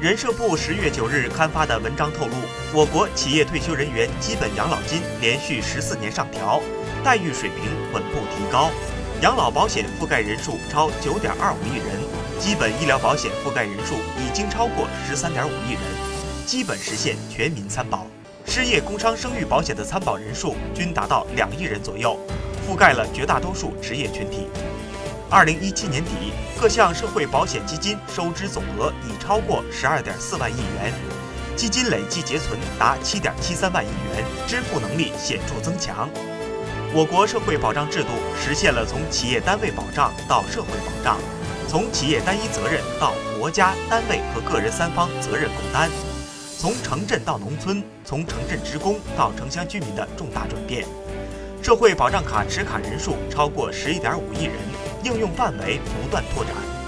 人社部十月九日刊发的文章透露，我国企业退休人员基本养老金连续十四年上调，待遇水平稳步提高，养老保险覆盖人数超九点二五亿人，基本医疗保险覆盖人数已经超过十三点五亿人，基本实现全民参保。失业、工伤、生育保险的参保人数均达到两亿人左右，覆盖了绝大多数职业群体。二零一七年底，各项社会保险基金收支总额已超过十二点四万亿元，基金累计结存达七点七三万亿元，支付能力显著增强。我国社会保障制度实现了从企业单位保障到社会保障，从企业单一责任到国家、单位和个人三方责任共担，从城镇到农村，从城镇职工到城乡居民的重大转变。社会保障卡持卡人数超过十一点五亿人。应用范围不断拓展。